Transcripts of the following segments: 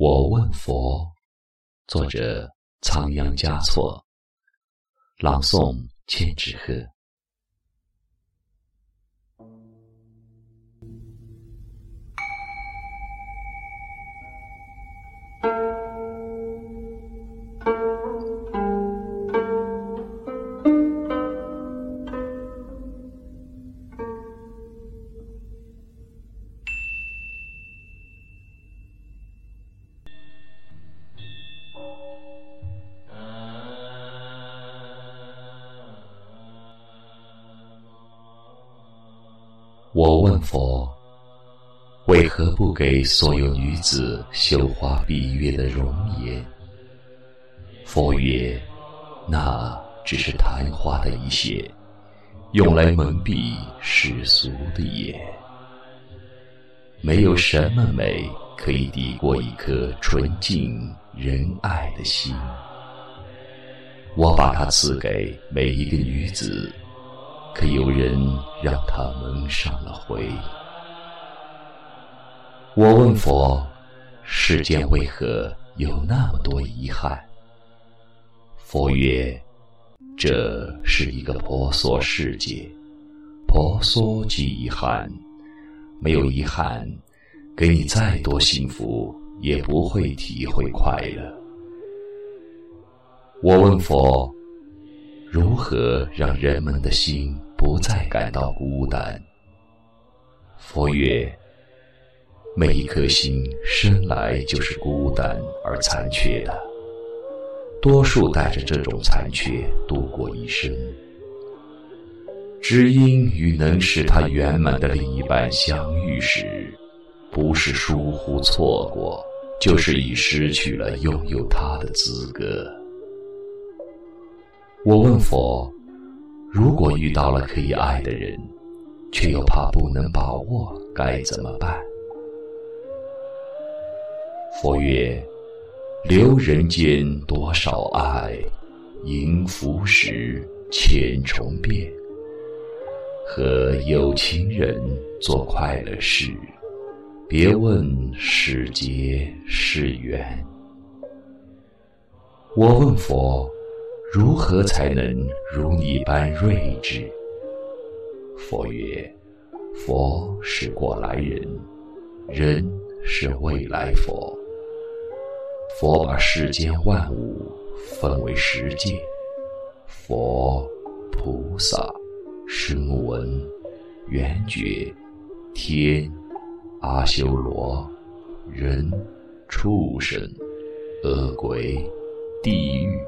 我问佛，作者仓央嘉措，朗诵千纸鹤。我问佛：为何不给所有女子绣花闭月的容颜？佛曰：那只是昙花的一现，用来蒙蔽世俗的眼。没有什么美可以抵过一颗纯净仁爱的心。我把它赐给每一个女子。可有人让他蒙上了灰？我问佛：世间为何有那么多遗憾？佛曰：这是一个婆娑世界，婆娑即遗憾，没有遗憾，给你再多幸福，也不会体会快乐。我问佛：如何让人们的心？不再感到孤单。佛曰：每一颗心生来就是孤单而残缺的，多数带着这种残缺度过一生。知音与能使他圆满的另一半相遇时，不是疏忽错过，就是已失去了拥有他的资格。我问佛。如果遇到了可以爱的人，却又怕不能把握，该怎么办？佛曰：留人间多少爱，迎浮时千重变。和有情人做快乐事，别问是劫是缘。我问佛。如何才能如你般睿智？佛曰：佛是过来人，人是未来佛。佛把世间万物分为十界：佛、菩萨、声闻、缘觉、天、阿修罗、人、畜生、恶鬼、地狱。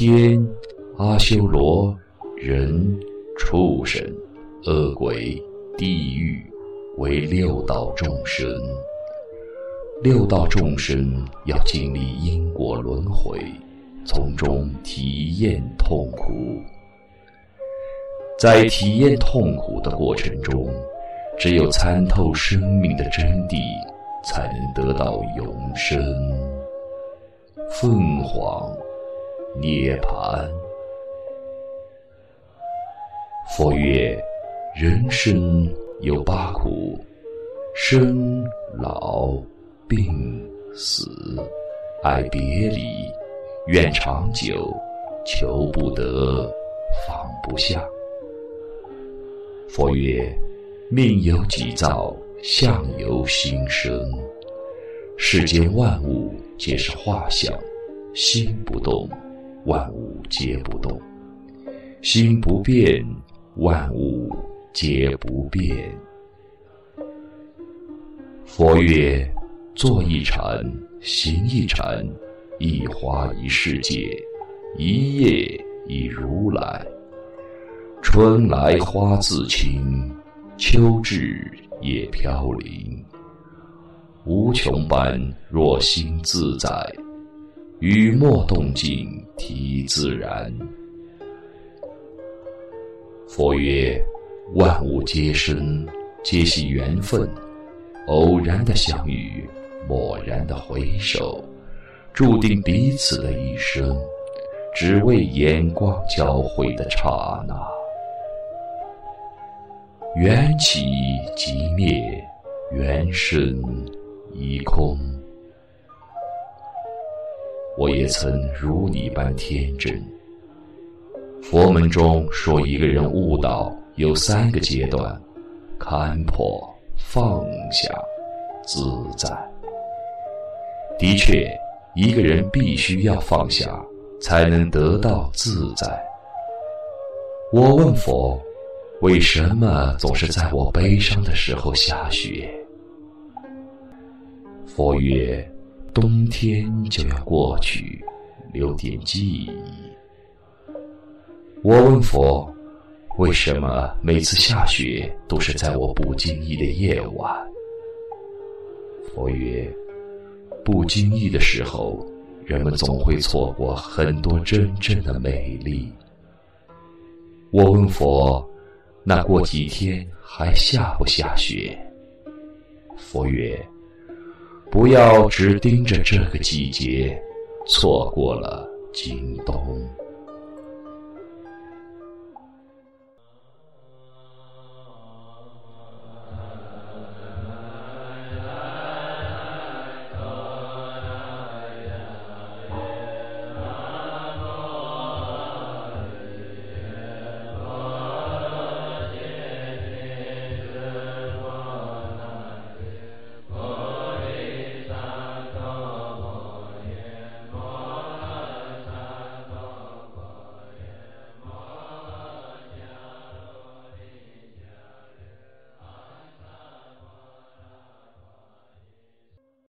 天、阿修罗、人、畜生、恶鬼、地狱，为六道众生。六道众生要经历因果轮回，从中体验痛苦。在体验痛苦的过程中，只有参透生命的真谛，才能得到永生。凤凰。涅槃。佛曰：人生有八苦，生、老、病、死，爱别离，愿长久，求不得，放不下。佛曰：命由己造，相由心生。世间万物皆是画像，心不动。万物皆不动，心不变，万物皆不变。佛曰：坐一禅，行一禅，一花一世界，一叶一如来。春来花自青，秋至叶飘零。无穷般若心自在。雨墨动静体自然。佛曰：万物皆生，皆系缘分。偶然的相遇，蓦然的回首，注定彼此的一生，只为眼光交汇的刹那。缘起即灭，缘生已空。我也曾如你般天真。佛门中说，一个人悟道有三个阶段：看破、放下、自在。的确，一个人必须要放下，才能得到自在。我问佛，为什么总是在我悲伤的时候下雪？佛曰。冬天就要过去，留点记忆。我问佛，为什么每次下雪都是在我不经意的夜晚？佛曰：不经意的时候，人们总会错过很多真正的美丽。我问佛，那过几天还下不下雪？佛曰。不要只盯着这个季节，错过了今冬。